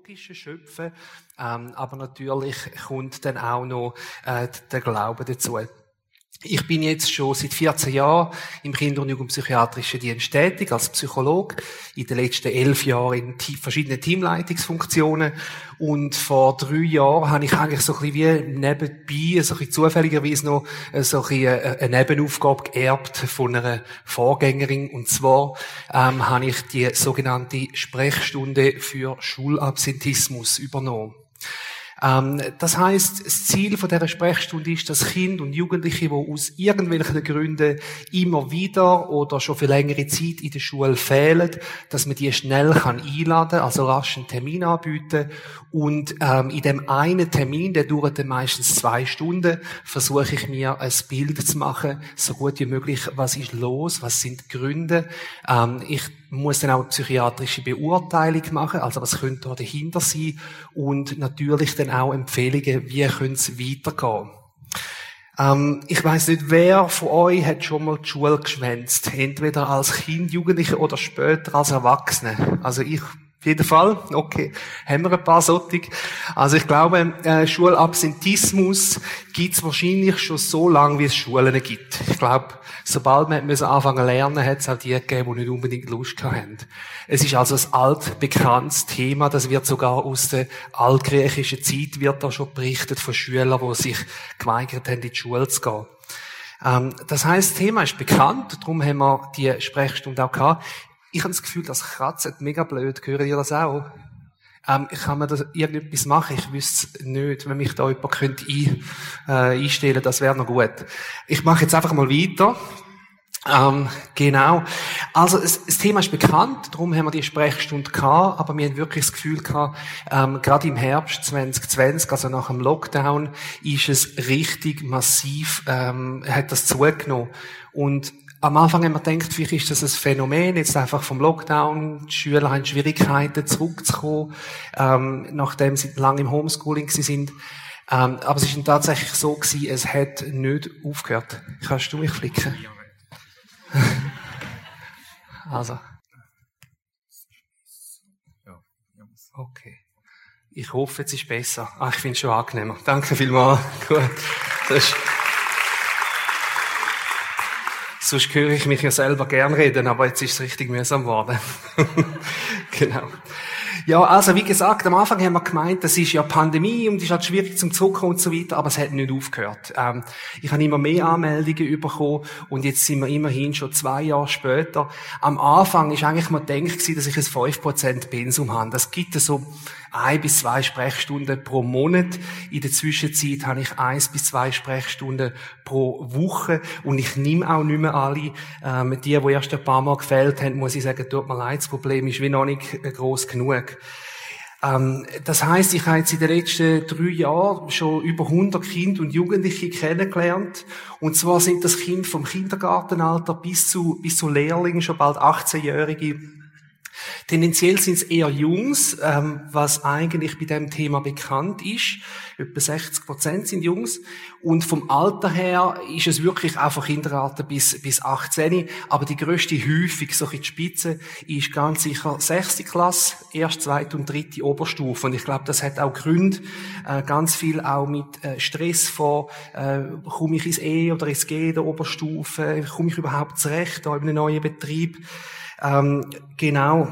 logische Schöpfen, ähm, aber natürlich kommt dann auch noch äh, der Glaube dazu. Ich bin jetzt schon seit 14 Jahren im Kinder- und Jugendpsychiatrischen Dienst tätig als Psychologe. In den letzten elf Jahren in verschiedenen Teamleitungsfunktionen. Und vor drei Jahren habe ich eigentlich so ein bisschen wie nebenbei, so ein bisschen zufälligerweise noch äh, so ein bisschen äh, eine Nebenaufgabe geerbt von einer Vorgängerin. Und zwar ähm, habe ich die sogenannte Sprechstunde für Schulabsentismus übernommen. Ähm, das heißt, das Ziel von dieser Sprechstunde ist, dass Kinder und Jugendliche, die aus irgendwelchen Gründen immer wieder oder schon für längere Zeit in der Schule fehlen, dass man die schnell kann einladen, also rasch einen Termin anbieten und ähm, in dem einen Termin, der dauert dann meistens zwei Stunden, versuche ich mir ein Bild zu machen, so gut wie möglich, was ist los, was sind die Gründe. Ähm, ich muss dann auch eine psychiatrische Beurteilung machen, also was könnte da dahinter sein und natürlich dann auch Empfehlungen, wie könnte es weitergehen. Ähm, ich weiß nicht, wer von euch hat schon mal die Schule geschwänzt, entweder als Kind, Jugendliche oder später als Erwachsene. Also ich auf jeden Fall. Okay. Haben wir ein paar solche. Also ich glaube, äh, Schulabsentismus gibt es wahrscheinlich schon so lange, wie es Schulen gibt. Ich glaube, sobald wir müssen anfangen lernen, hat es auch die gegeben, die nicht unbedingt Lust haben. Es ist also ein altbekanntes Thema. Das wird sogar aus der altgriechischen Zeit wird da schon berichtet von Schülern, die sich geweigert haben, in die Schule zu gehen. Ähm, das heißt, das Thema ist bekannt, darum haben wir die Sprechstunde auch gehabt. Ich habe das Gefühl, das kratzt mega blöd. Hören ihr das auch? Ähm, kann mir da irgendetwas machen. Ich wüsste es nicht, wenn mich da jemand könnte ein, äh, einstellen das wäre noch gut. Ich mache jetzt einfach mal weiter. Ähm, genau. Also es, das Thema ist bekannt, darum haben wir die Sprechstunde gehabt, aber wir haben wirklich das Gefühl gehabt, ähm, gerade im Herbst 2020, also nach dem Lockdown, ist es richtig massiv, ähm, hat das zugenommen. Und am Anfang haben wir gedacht, vielleicht ist das ein Phänomen, jetzt einfach vom Lockdown, die Schüler haben Schwierigkeiten zurückzukommen, ähm, nachdem sie lange im Homeschooling sind. Ähm, aber es ist tatsächlich so gewesen, es hat nicht aufgehört. Kannst du mich flicken? also. Okay. Ich hoffe, es ist besser. Ah, ich finde es schon angenehmer. Danke vielmals. Gut. Sonst höre ich mich ja selber gern reden, aber jetzt ist es richtig mühsam geworden. genau. Ja, also wie gesagt, am Anfang haben wir gemeint, das ist ja Pandemie und es ist halt schwierig zum Zurückkommen und so weiter, aber es hat nicht aufgehört. Ähm, ich habe immer mehr Anmeldungen bekommen und jetzt sind wir immerhin schon zwei Jahre später. Am Anfang ist eigentlich mal gedacht, dass ich ein 5% Pensum habe. Das gibt so ein bis zwei Sprechstunden pro Monat. In der Zwischenzeit habe ich eins bis zwei Sprechstunden pro Woche und ich nehme auch nicht mehr alle. Ähm, die, die erst ein paar Mal gefällt haben, muss ich sagen, tut mir leid, das Problem ist wie noch nicht groß genug. Ähm, das heißt, ich habe jetzt in den letzten drei Jahren schon über 100 Kinder und Jugendliche kennengelernt. Und zwar sind das Kinder vom Kindergartenalter bis zu, bis zu Lehrlingen, schon bald 18-Jährige Tendenziell sind es eher Jungs, ähm, was eigentlich bei dem Thema bekannt ist. Etwa 60 Prozent sind Jungs. Und vom Alter her ist es wirklich auch von Kindergarten bis, bis 18. Aber die grösste Häufung, so in die Spitze, ist ganz sicher 6. Klasse, erst, zweite und dritte Oberstufe. Und ich glaube, das hat auch Gründe, äh, ganz viel auch mit äh, Stress vor, äh, komme ich ins E oder ins G der Oberstufe, komme ich überhaupt zurecht da in einem neuen Betrieb. Ähm, genau.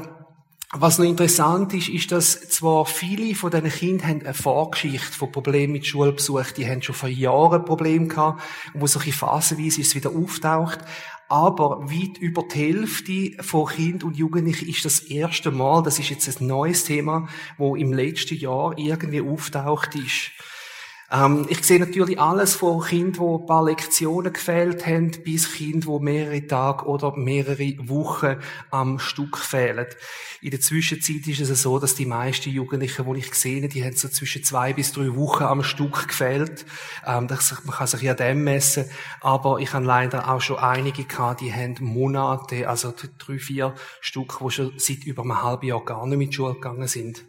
Was noch interessant ist, ist, dass zwar viele von diesen Kindern haben eine Vorgeschichte von Problemen mit Schulbesuch, die haben schon vor Jahren Probleme gehabt, wo solche phasenweise ist wieder auftaucht. Aber weit über die Hälfte von Kindern und Jugendlichen ist das erste Mal, das ist jetzt ein neues Thema, wo im letzten Jahr irgendwie auftaucht ist. Ähm, ich sehe natürlich alles von Kindern, die ein paar Lektionen gefehlt haben, bis Kindern, die mehrere Tage oder mehrere Wochen am Stück fehlen. In der Zwischenzeit ist es so, dass die meisten Jugendlichen, die ich sehe, die haben so zwischen zwei bis drei Wochen am Stück gefehlt. Ähm, man kann sich ja dem messen. Aber ich habe leider auch schon einige gehabt, die haben Monate, also drei, vier Stück, die schon seit über einem halben Jahr gar nicht mit Schule gegangen sind.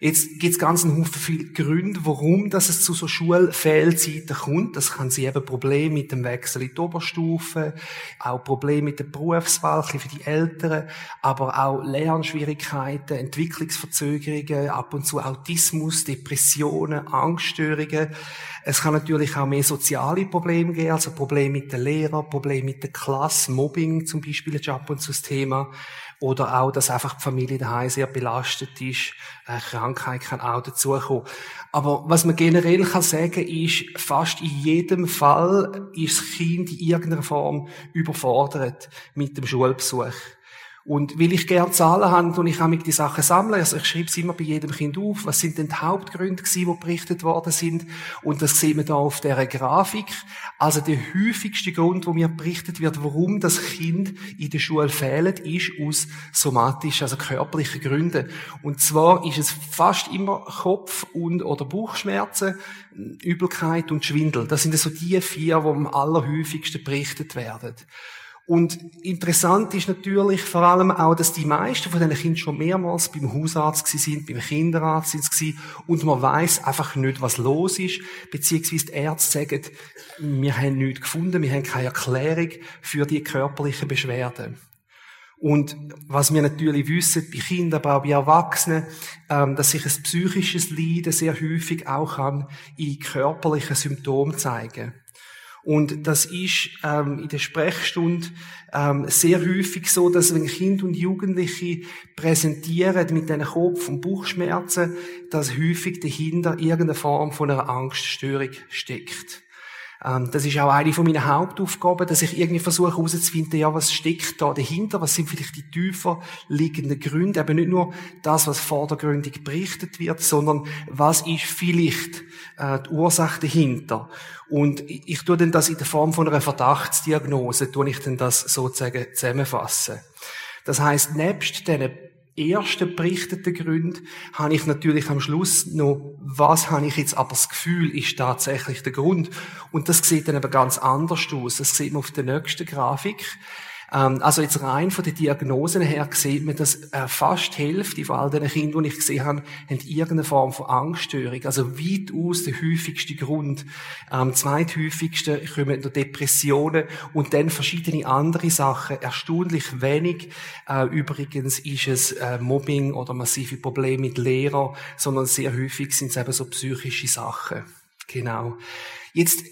Jetzt gibt es ganz einen Haufen viele Gründe, warum dass es zu so Schulfehlzeiten kommt. Das kann sie eben Probleme mit dem Wechsel in die Oberstufe, auch Probleme mit der Berufswahl für die Eltern, aber auch Lernschwierigkeiten, Entwicklungsverzögerungen, ab und zu Autismus, Depressionen, Angststörungen. Es kann natürlich auch mehr soziale Probleme geben, also Probleme mit den Lehrern, Probleme mit der Klasse, Mobbing zum Beispiel ist ab und zu das Thema. Oder auch, dass einfach die Familie daheim sehr belastet ist. Eine Krankheit kann auch dazukommen. Aber was man generell kann sagen ist, fast in jedem Fall ist das Kind in irgendeiner Form überfordert mit dem Schulbesuch. Und weil ich gerne Zahlen habe und ich mit die Sachen sammeln, also ich schreibe es immer bei jedem Kind auf, was sind denn die Hauptgründe gewesen, die berichtet worden sind. Und das sieht man da auf der Grafik. Also der häufigste Grund, wo mir berichtet wird, warum das Kind in der Schule fehlt, ist aus somatischen, also körperlichen Gründen. Und zwar ist es fast immer Kopf- und oder Bauchschmerzen, Übelkeit und Schwindel. Das sind so die vier, die am allerhäufigsten berichtet werden. Und interessant ist natürlich vor allem auch, dass die meisten von diesen Kindern schon mehrmals beim Hausarzt sind, beim Kinderarzt sind und man weiß einfach nicht, was los ist, beziehungsweise die Ärzte sagen, wir haben nichts gefunden, wir haben keine Erklärung für die körperlichen Beschwerden. Und was wir natürlich wissen, bei Kindern, aber auch bei Erwachsenen, ähm, dass sich ein psychisches Leiden sehr häufig auch kann in körperlichen Symptomen zeigen und das ist ähm, in der Sprechstunde ähm, sehr häufig so, dass wenn Kinder und Jugendliche präsentieren mit diesen Kopf- und Bauchschmerzen, dass häufig dahinter irgendeine Form von einer Angststörung steckt. Ähm, das ist auch eine von meinen Hauptaufgaben, dass ich irgendwie versuche herauszufinden, ja, was steckt da dahinter, was sind vielleicht die tiefer liegenden Gründe, eben nicht nur das, was vordergründig berichtet wird, sondern was ist vielleicht äh, die Ursache dahinter. Und ich, ich tue dann das in der Form von einer Verdachtsdiagnose, tue ich dann das sozusagen zusammenfassen. Das heißt, nebst diesen ersten berichteten Gründen habe ich natürlich am Schluss noch, was habe ich jetzt aber das Gefühl, ist tatsächlich der Grund. Und das sieht dann aber ganz anders aus. Das sieht man auf der nächsten Grafik. Ähm, also jetzt rein von den Diagnosen her sieht man, dass äh, fast die Hälfte von all den Kindern, die ich gesehen habe, haben irgendeine Form von Angststörung. Also weit aus der häufigste Grund. Am ähm, zweithäufigsten kommen noch Depressionen und dann verschiedene andere Sachen. Erstaunlich wenig. Äh, übrigens ist es äh, Mobbing oder massive Probleme mit Lehrern, sondern sehr häufig sind es eben so psychische Sachen. Genau. Jetzt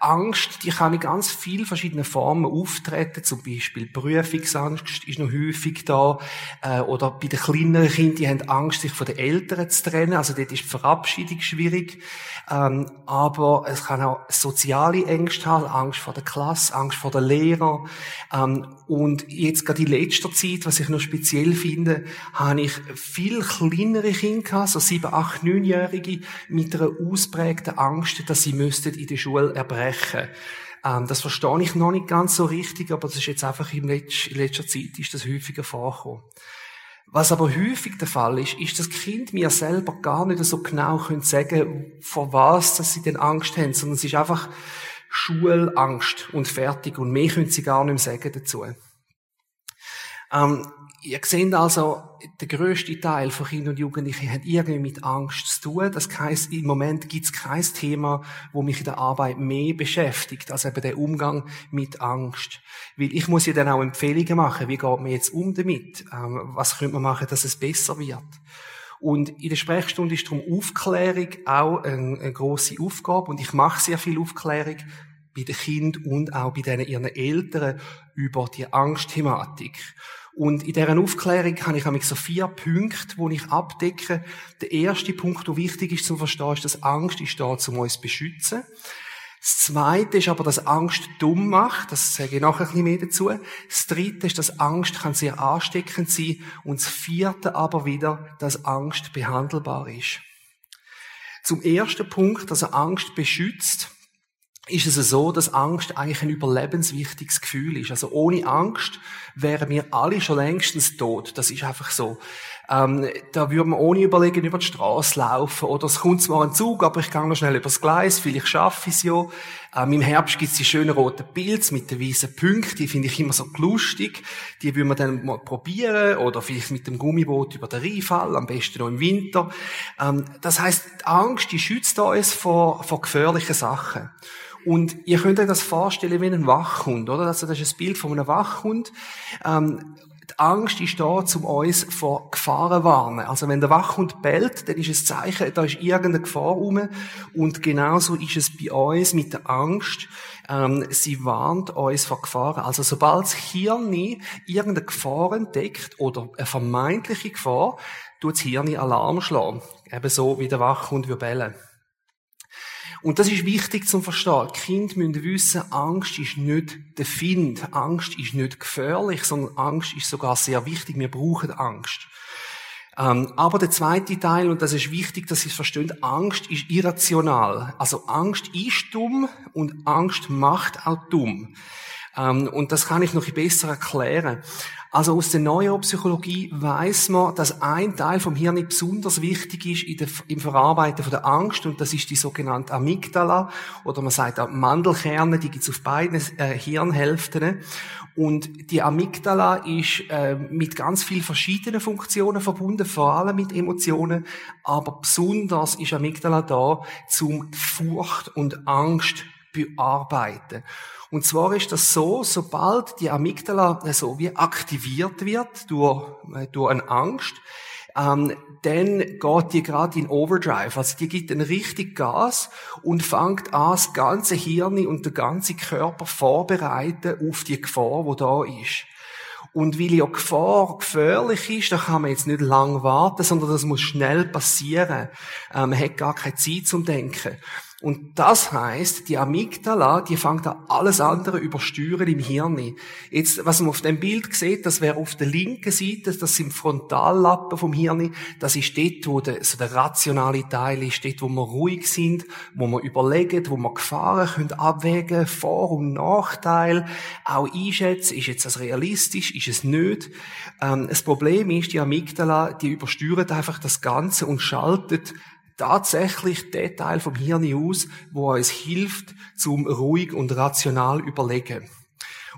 Angst, die kann in ganz vielen verschiedenen Formen auftreten. Zum Beispiel Prüfungsangst ist noch häufig da. Äh, oder bei den kleineren Kindern, die haben Angst, sich von den Eltern zu trennen. Also dort ist die Verabschiedung schwierig. Ähm, aber es kann auch soziale Ängste haben, Angst vor der Klasse, Angst vor den Lehrern. Ähm, und jetzt gerade in letzter Zeit, was ich noch speziell finde, habe ich viel kleinere Kinder gehabt, so sieben, acht, neunjährige, mit einer ausprägten Angst, dass sie müssten in der Schule erbrechen. Ähm, das verstehe ich noch nicht ganz so richtig, aber das ist jetzt einfach in letzter Zeit ist das häufiger vorgekommen. Was aber häufig der Fall ist, ist, dass Kind mir selber gar nicht so genau können sagen, vor was dass sie denn Angst haben, sondern es ist einfach Schulangst und fertig und mehr können sie gar nicht mehr sagen dazu. Ähm, ihr seht also, der grösste Teil von Kindern und Jugendlichen hat irgendwie mit Angst zu tun. Das heisst, im Moment gibt es kein Thema, wo mich in der Arbeit mehr beschäftigt, als eben der Umgang mit Angst. Weil ich muss ja dann auch Empfehlungen machen, wie geht man jetzt um damit? Ähm, was könnte man machen, dass es besser wird? Und in der Sprechstunde ist darum Aufklärung auch eine, eine grosse Aufgabe und ich mache sehr viel Aufklärung bei den Kindern und auch bei denen ihren Eltern über die Angstthematik. Und in dieser Aufklärung habe ich so vier Punkte, die ich abdecke. Der erste Punkt, der wichtig ist zum Verstehen, ist, dass Angst ist da, um uns zu beschützen. Das zweite ist aber, dass Angst dumm macht. Das sage ich nachher ein bisschen mehr dazu. Das dritte ist, dass Angst kann sehr ansteckend sein. Und das vierte aber wieder, dass Angst behandelbar ist. Zum ersten Punkt, also Angst beschützt ist es so, dass Angst eigentlich ein überlebenswichtiges Gefühl ist. Also ohne Angst wären wir alle schon längstens tot. Das ist einfach so. Ähm, da würde man ohne überlegen über die Straße laufen. Oder es kommt zwar ein Zug, aber ich gehe noch schnell übers Gleis, vielleicht schaffe ich es ja. Ähm, Im Herbst gibt es die schönen roten Pilze mit den weißen Punkten, die finde ich immer so lustig. Die würde man dann mal probieren oder vielleicht mit dem Gummiboot über den Rheinfall, am besten noch im Winter. Ähm, das heißt, Angst, die schützt uns vor, vor gefährlichen Sachen. Und ihr könnt euch das vorstellen wie ein Wachhund, oder? Also das ist ein Bild von einem Wachhund. Ähm, die Angst ist da, um uns vor Gefahren zu warnen. Also wenn der Wachhund bellt, dann ist es ein Zeichen, da ist irgendeine Gefahr rum. Und genauso ist es bei uns mit der Angst. Ähm, sie warnt uns vor Gefahren. Also sobald das Hirn irgendeine Gefahr entdeckt oder eine vermeintliche Gefahr, tut das Hirn Alarm schlagen. Ebenso wie der Wachhund bellen. Und das ist wichtig zum Verstehen. Die Kinder müssen wissen, Angst ist nicht der Find. Angst ist nicht gefährlich, sondern Angst ist sogar sehr wichtig. Wir brauchen Angst. Ähm, aber der zweite Teil, und das ist wichtig, dass Sie es verstehen, Angst ist irrational. Also Angst ist dumm und Angst macht auch dumm. Ähm, und das kann ich noch besser erklären. Also aus der Neuropsychologie weiß man, dass ein Teil vom Hirn besonders wichtig ist der, im Verarbeiten von der Angst. Und das ist die sogenannte Amygdala oder man sagt auch Mandelkerne, die gibt's auf beiden äh, Hirnhälften. Und die Amygdala ist äh, mit ganz vielen verschiedenen Funktionen verbunden, vor allem mit Emotionen, aber besonders ist Amygdala da zum Furcht und Angst bearbeiten. Und zwar ist das so, sobald die Amygdala so wie aktiviert wird durch, äh, durch eine Angst, ähm, dann geht die gerade in Overdrive. Also die gibt einen richtig Gas und fängt an, das ganze Hirn und der ganze Körper vorbereiten auf die Gefahr, die da ist. Und weil ja Gefahr gefährlich ist, da kann man jetzt nicht lang warten, sondern das muss schnell passieren. Ähm, man hat gar keine Zeit zum Denken. Und das heißt, die Amygdala, die fängt an alles andere übersteuern im Hirn. Jetzt, was man auf dem Bild sieht, das wäre auf der linken Seite, das sind Frontallappen vom Hirn. Das ist dort, wo der, so der rationale Teil ist, dort, wo wir ruhig sind, wo wir überlegen, wo wir Gefahren können abwägen, Vor- und Nachteil, auch einschätzen, ist jetzt das realistisch, ist es nicht. Ähm, das Problem ist, die Amygdala, die übersteuert einfach das Ganze und schaltet tatsächlich der Teil vom Hirn aus, wo uns hilft, zum ruhig und rational überlegen.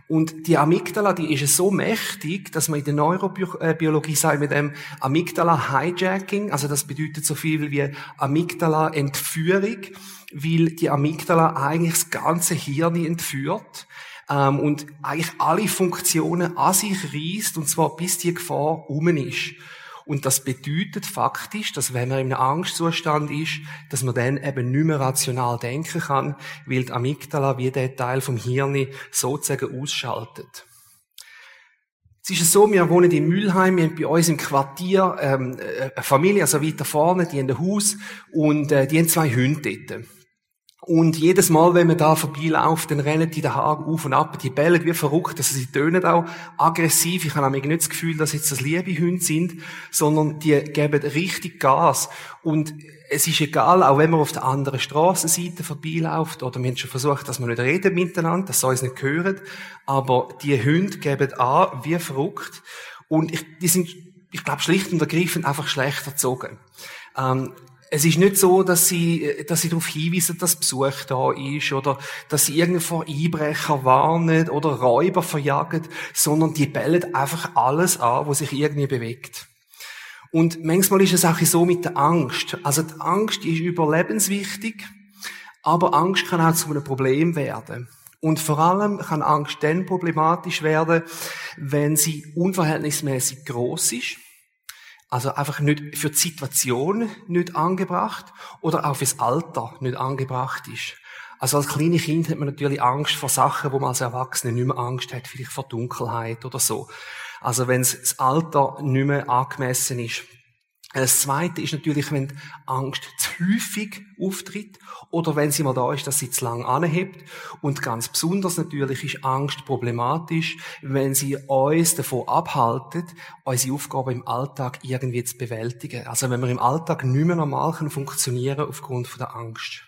Und die Amygdala, die ist so mächtig, dass man in der Neurobiologie sagt mit dem Amygdala-Hijacking, also das bedeutet so viel wie Amygdala-Entführung, weil die Amygdala eigentlich das ganze Hirn entführt ähm, und eigentlich alle Funktionen an sich reißt, und zwar bis die Gefahr um ist. Und das bedeutet faktisch, dass wenn man in einem Angstzustand ist, dass man dann eben nicht mehr rational denken kann, weil die Amygdala wie der Teil vom Hirn sozusagen ausschaltet. Es ist so, wir wohnen in Mülheim, wir haben bei uns im Quartier ähm, eine Familie, also weiter vorne, die haben ein Haus und äh, die haben zwei Hunde dort. Und jedes Mal, wenn man da vorbeiläuft, dann rennen die den Haaren auf und ab, die bellen wie verrückt, also sie tönen auch aggressiv. Ich habe nämlich nicht das Gefühl, dass jetzt das liebe Hunde sind, sondern die geben richtig Gas. Und es ist egal, auch wenn man auf der anderen Strassenseite vorbeiläuft, oder wir haben schon versucht, dass wir nicht reden miteinander, das soll uns nicht hören, aber die Hunde geben an, wie verrückt. Und ich, die sind, ich glaube, schlicht und ergreifend einfach schlecht erzogen. Ähm, es ist nicht so, dass sie, dass sie darauf hinweisen, dass Besuch da ist oder dass sie irgendwo Einbrecher warnen oder Räuber verjagen, sondern die bellen einfach alles an, was sich irgendwie bewegt. Und manchmal ist es auch so mit der Angst. Also die Angst ist überlebenswichtig, aber Angst kann auch zu einem Problem werden. Und vor allem kann Angst dann problematisch werden, wenn sie unverhältnismäßig groß ist also einfach nicht für die Situation nicht angebracht oder auch fürs Alter nicht angebracht ist. Also als kleine Kind hat man natürlich Angst vor Sachen, wo man als Erwachsene nicht mehr Angst hat, vielleicht vor Dunkelheit oder so. Also wenn das Alter nicht mehr angemessen ist. Das Zweite ist natürlich, wenn Angst zu häufig auftritt oder wenn sie mal da ist, dass sie zu lang anhebt. Und ganz besonders natürlich ist Angst problematisch, wenn sie uns davon abhaltet, unsere Aufgaben im Alltag irgendwie zu bewältigen. Also wenn wir im Alltag nicht mehr normal funktionieren aufgrund von der Angst.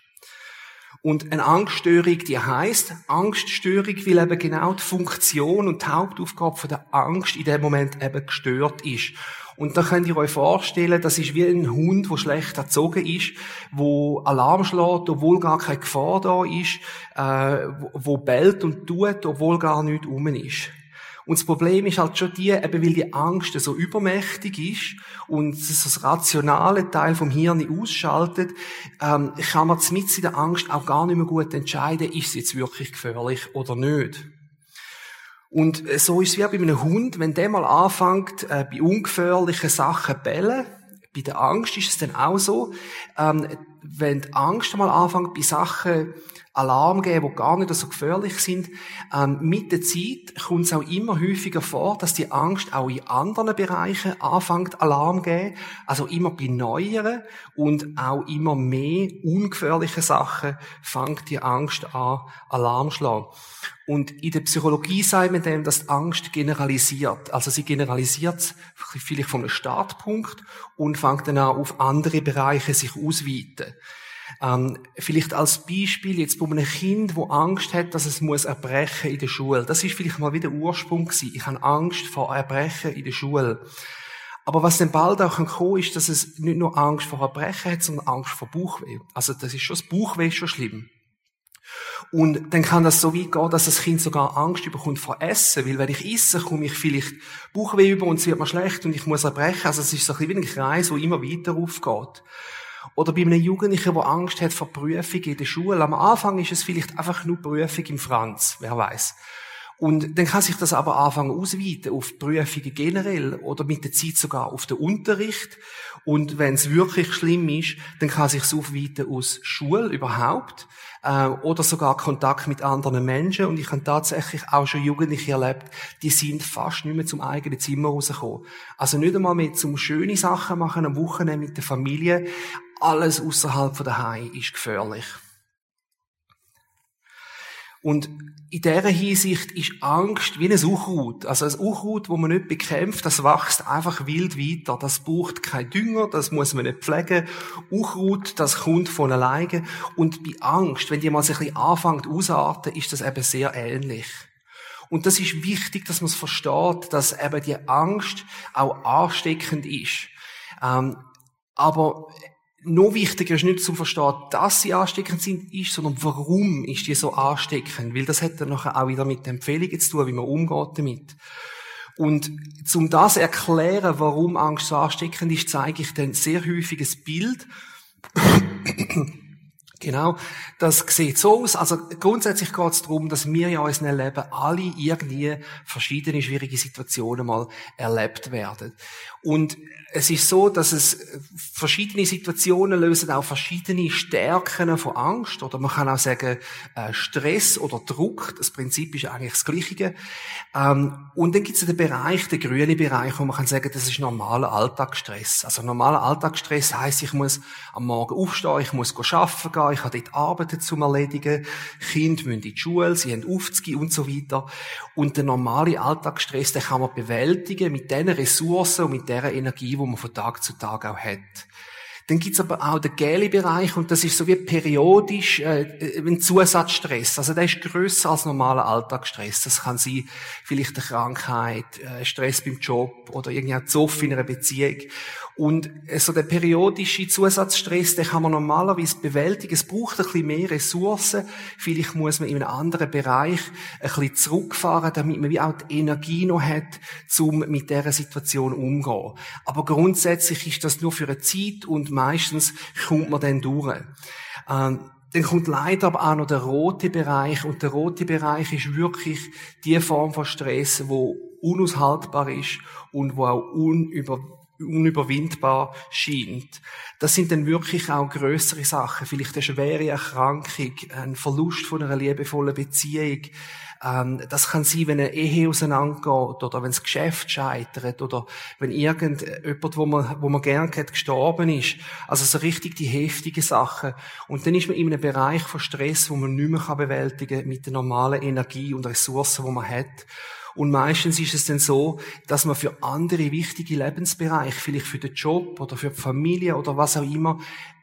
Und eine Angststörung, die heißt Angststörung, weil eben genau die Funktion und die Hauptaufgabe von der Angst in dem Moment eben gestört ist. Und da könnt ihr euch vorstellen, das ist wie ein Hund, der schlecht erzogen ist, wo Alarm schlägt, obwohl gar keine Gefahr da ist, äh, wo bellt und tut, obwohl gar nichts rum ist. Und das Problem ist halt schon die, eben weil die Angst so übermächtig ist und das rationale Teil vom Hirn ausschaltet, ähm, kann man mit in der Angst auch gar nicht mehr gut entscheiden, ist es jetzt wirklich gefährlich oder nicht. Und äh, so ist es wie bei einem Hund, wenn der mal anfängt, äh, bei ungefährlichen Sachen bellen, bei der Angst ist es dann auch so, ähm, wenn die Angst mal anfängt, bei Sachen Alarm geben, die gar nicht so gefährlich sind. Ähm, mit der Zeit kommt es auch immer häufiger vor, dass die Angst auch in anderen Bereichen anfängt Alarm geben. Also immer bei neueren und auch immer mehr ungefährlichen Sachen fängt die Angst an Alarm schlagen. Und in der Psychologie sagt man dem, dass die Angst generalisiert. Also sie generalisiert vielleicht vom Startpunkt und fängt dann an, auf andere Bereiche sich ausweiten. Ähm, vielleicht als Beispiel jetzt bei einem Kind, wo Angst hat, dass es muss erbrechen in der Schule. Das ist vielleicht mal wieder Ursprung gewesen. Ich habe Angst vor Erbrechen in der Schule. Aber was dann bald auch kommen ist, dass es nicht nur Angst vor Erbrechen hat, sondern Angst vor Bauchweh. Also das ist schon, das Bauchweh ist schon schlimm. Und dann kann das so weit gehen, dass das Kind sogar Angst bekommt vor Essen, weil wenn ich esse, komme ich vielleicht Bauchweh über und es wird mir schlecht und ich muss erbrechen. Also es ist so ein bisschen wie ein Kreis, der immer weiter aufgeht. Oder bei einem Jugendlichen, der Angst hat vor Prüfungen in der Schule. Am Anfang ist es vielleicht einfach nur Prüfung im Franz, wer weiß. Und dann kann sich das aber anfangen ausweiten auf Prüfungen generell oder mit der Zeit sogar auf den Unterricht. Und wenn es wirklich schlimm ist, dann kann sich aufweiten aus Schule überhaupt äh, oder sogar Kontakt mit anderen Menschen. Und ich habe tatsächlich auch schon Jugendliche erlebt, die sind fast nicht mehr zum eigenen Zimmer rausgekommen. Also nicht einmal mehr zum schöne Sachen machen am Wochenende mit der Familie. Alles außerhalb von daheim ist gefährlich. Und in dieser Hinsicht ist Angst wie ein Unkraut. Also ein Unkraut, wo man nicht bekämpft, das wächst einfach wild weiter. Das braucht kein Dünger, das muss man nicht pflegen. Unkraut, das kommt von alleine. Und bei Angst, wenn die mal sich ein bisschen anfängt ausarten, ist das eben sehr ähnlich. Und das ist wichtig, dass man es versteht, dass eben die Angst auch ansteckend ist. Ähm, aber noch wichtiger ist nicht zu verstehen, dass sie ansteckend sind, ist, sondern warum ist die so ansteckend? Weil das hat dann nachher auch wieder mit Empfehlungen zu tun, wie man umgeht damit. Und zum das erklären, warum Angst so ansteckend ist, zeige ich dann sehr häufiges Bild. Genau, das sieht so aus. Also grundsätzlich geht es darum, dass wir ja in unserem Leben alle irgendwie verschiedene schwierige Situationen mal erlebt werden. Und es ist so, dass es verschiedene Situationen lösen auch verschiedene Stärken von Angst oder man kann auch sagen äh, Stress oder Druck. Das Prinzip ist eigentlich das Gleiche. Ähm, und dann gibt es den Bereich, den grünen Bereich, wo man kann sagen, das ist normaler Alltagsstress. Also normaler Alltagsstress heißt, ich muss am Morgen aufstehen, ich muss arbeiten gehen, ich habe dort Arbeiten zu erledigen, Kinder müssen in die Schule, sie haben aufzugehen und so weiter. Und der normale Alltagsstress, den kann man bewältigen mit den Ressourcen und mit der Energie, die man von Tag zu Tag auch hat. Dann gibt's aber auch den Geli-Bereich und das ist so wie periodisch äh, ein Zusatzstress. Also der ist grösser als normaler Alltagsstress. Das kann sein, vielleicht eine Krankheit, äh, Stress beim Job oder irgendein Zoff in einer Beziehung. Und äh, so der periodische Zusatzstress, den kann man normalerweise bewältigen. Es braucht ein bisschen mehr Ressourcen. Vielleicht muss man in einem anderen Bereich ein bisschen zurückfahren, damit man wie auch die Energie noch hat, um mit dieser Situation umzugehen. Aber grundsätzlich ist das nur für eine Zeit und meistens kommt man dann durch. Ähm, dann kommt leider aber auch noch der rote Bereich und der rote Bereich ist wirklich die Form von Stress, wo unaushaltbar ist und wo auch unüber, unüberwindbar scheint. Das sind dann wirklich auch größere Sachen, vielleicht eine schwere Erkrankung, ein Verlust von einer liebevollen Beziehung, ähm, das kann sein, wenn eine Ehe auseinandergeht oder wenn das Geschäft scheitert oder wenn irgendjemand, wo man, wo man gern hat, gestorben ist. Also so richtig die heftigen Sachen. Und dann ist man in einem Bereich von Stress, wo man nicht mehr bewältigen kann mit der normalen Energie und Ressourcen, die man hat. Und meistens ist es dann so, dass man für andere wichtige Lebensbereiche, vielleicht für den Job oder für die Familie oder was auch immer,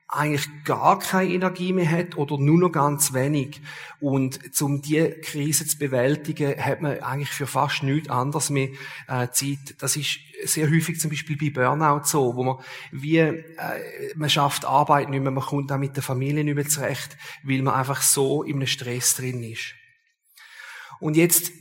eigentlich gar keine Energie mehr hat oder nur noch ganz wenig. Und um diese Krise zu bewältigen, hat man eigentlich für fast nichts anderes mehr äh, Zeit. Das ist sehr häufig zum Beispiel bei Burnout so, wo man wie, äh, man schafft Arbeit nicht mehr, man kommt auch mit der Familie nicht mehr zurecht, weil man einfach so einem Stress drin ist. Und jetzt das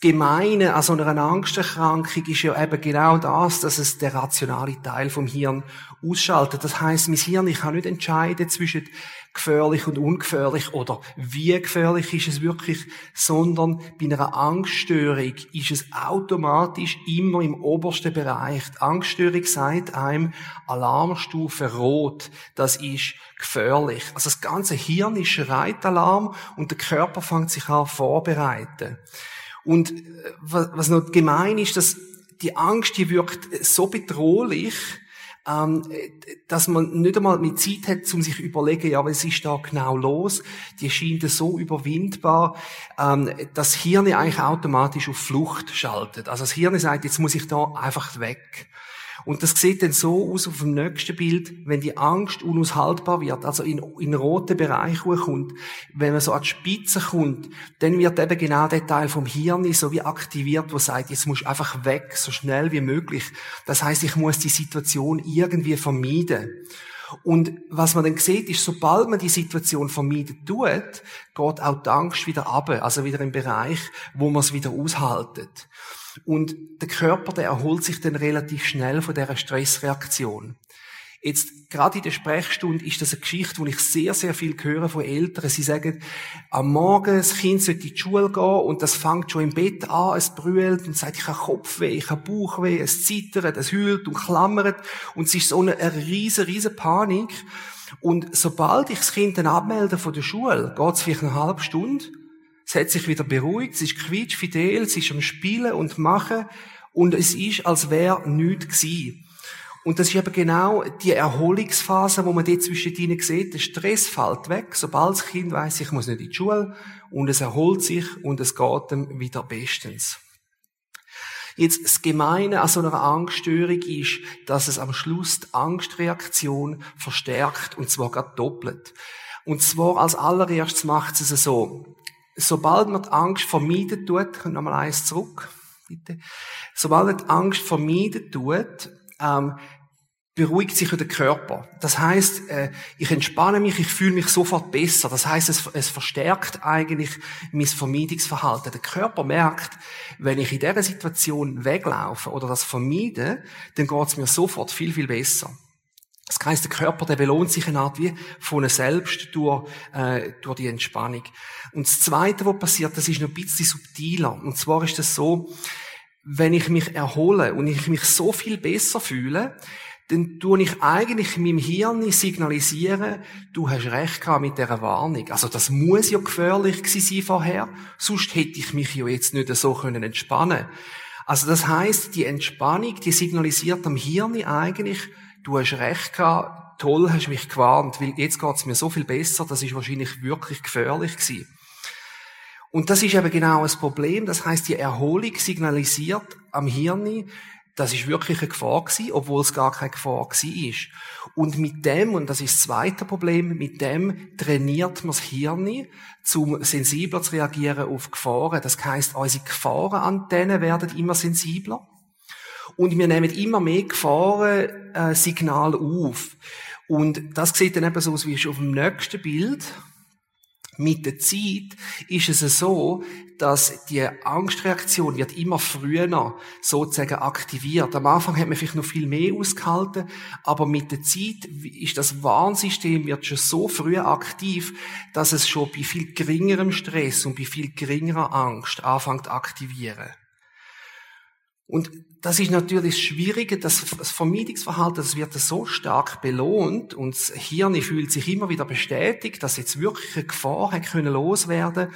Gemeine an so einer Angsterkrankung ist ja eben genau das, dass es der rationale Teil vom Hirn ausschaltet. Das heißt, mein Hirn kann nicht entscheiden zwischen gefährlich und ungefährlich oder wie gefährlich ist es wirklich, sondern bei einer Angststörung ist es automatisch immer im obersten Bereich. Die Angststörung sagt einem Alarmstufe rot, das ist gefährlich. Also das ganze Hirn schreit Alarm und der Körper fängt sich an vorbereiten. Und äh, was noch gemein ist, dass die Angst, die wirkt so bedrohlich, ähm, dass man nicht einmal mit Zeit hat, um sich zu überlegen, ja, was ist da genau los? Die scheint so überwindbar, ähm, dass das Hirn eigentlich automatisch auf Flucht schaltet. Also das Hirn sagt, jetzt muss ich da einfach weg. Und das sieht dann so aus auf dem nächsten Bild, wenn die Angst unaushaltbar wird, also in, in roten Bereich kommt, wenn man so an die Spitze kommt, dann wird eben genau der Teil vom Hirn so wie aktiviert, wo sagt, jetzt muss einfach weg, so schnell wie möglich. Das heißt, ich muss die Situation irgendwie vermeiden. Und was man dann sieht, ist, sobald man die Situation vermeiden tut, geht auch die Angst wieder ab, also wieder im Bereich, wo man es wieder aushaltet. Und der Körper, der erholt sich dann relativ schnell von dieser Stressreaktion. Jetzt, gerade in der Sprechstunde ist das eine Geschichte, die ich sehr, sehr viel höre von Eltern. Sie sagen, am Morgen, das Kind sollte in die Schule gehen und das fängt schon im Bett an, es brüllt und sagt, ich habe Kopfweh, ich habe Bauchweh, es zittert, es hüllt und klammert und es ist so eine, eine riesen, riesen Panik. Und sobald ich das Kind dann abmelde von der Schule, geht es vielleicht eine halbe Stunde es hat sich wieder beruhigt, es ist quietschfidel, es ist am Spielen und Machen und es ist, als wäre nichts gewesen. Und das ist eben genau die Erholungsphase, wo man dort zwischen ihnen sieht. Der Stress fällt weg, sobald das Kind weiß, ich muss nicht in die Schule und es erholt sich und es geht ihm wieder bestens. Jetzt, das Gemeine an so einer Angststörung ist, dass es am Schluss die Angstreaktion verstärkt und zwar gerade doppelt. Und zwar als allererstes macht es so sobald man die Angst vermeiden tut, kommt nochmal eins zurück, bitte. Sobald man die Angst vermeiden tut, ähm, beruhigt sich der Körper. Das heißt, äh, ich entspanne mich, ich fühle mich sofort besser. Das heißt, es, es verstärkt eigentlich mein Vermeidungsverhalten. Der Körper merkt, wenn ich in dieser Situation weglaufe oder das vermeide, dann geht es mir sofort viel, viel besser. Das heisst, der Körper, der belohnt sich eine Art wie von selbst durch, äh, durch die Entspannung. Und das Zweite, was passiert, das ist noch ein bisschen subtiler. Und zwar ist das so, wenn ich mich erhole und ich mich so viel besser fühle, dann tue ich eigentlich meinem Hirn signalisieren, du hast recht gehabt mit dieser Warnung. Also das muss ja gefährlich gewesen sein vorher, sonst hätte ich mich ja jetzt nicht so können entspannen. Also das heißt, die Entspannung, die signalisiert am Hirn eigentlich, du hast recht gehabt, toll hast mich gewarnt, weil jetzt geht's mir so viel besser, das ist wahrscheinlich wirklich gefährlich gewesen. Und das ist eben genau das Problem. Das heißt, die Erholung signalisiert am Hirn, das ist wirklich eine Gefahr gewesen, obwohl es gar keine Gefahr war. Und mit dem, und das ist das zweite Problem, mit dem trainiert man das Hirn, um sensibler zu reagieren auf Gefahren. Das heißt, unsere Gefahrenantennen werden immer sensibler. Und wir nehmen immer mehr Gefahrensignale auf. Und das sieht dann eben so aus wie auf dem nächsten Bild. Mit der Zeit ist es so, dass die Angstreaktion wird immer früher sozusagen aktiviert. Am Anfang hat man vielleicht noch viel mehr ausgehalten, aber mit der Zeit ist das Warnsystem wird schon so früh aktiv, dass es schon bei viel geringerem Stress und bei viel geringerer Angst anfängt aktivieren. Und das ist natürlich das Schwierige, das Vermeidungsverhalten, das wird so stark belohnt und das Hirn fühlt sich immer wieder bestätigt, dass jetzt wirklich eine Gefahr hat können loswerden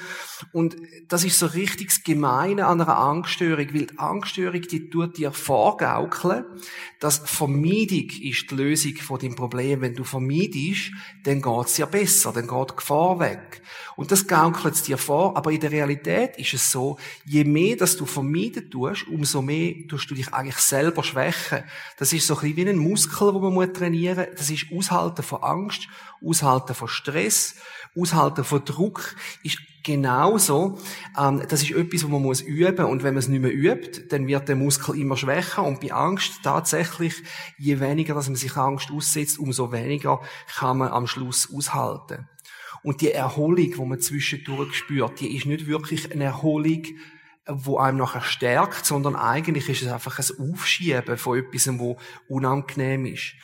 und das ist so richtig das Gemeine an einer Angststörung, weil die Angststörung, die tut dir vorgaukeln, dass Vermeidung ist die Lösung von dem Problem. Wenn du vermeidest, dann geht's ja besser, dann geht die Gefahr weg. Und das gaukelt es dir vor, aber in der Realität ist es so, je mehr, dass du vermeiden tust, umso mehr tust du dich eigentlich selber schwächen. Das ist so ein bisschen wie ein Muskel, wo man trainieren muss. Das ist Aushalten von Angst, Aushalten von Stress, Aushalten von Druck ist genauso. Ähm, das ist etwas, wo man muss üben und wenn man es nicht mehr übt, dann wird der Muskel immer schwächer und bei Angst tatsächlich, je weniger, dass man sich Angst aussetzt, umso weniger kann man am Schluss aushalten. Und die Erholung, die man zwischendurch spürt, die ist nicht wirklich eine Erholung, wo einem nachher stärkt, sondern eigentlich ist es einfach ein Aufschieben von etwas, wo unangenehm ist.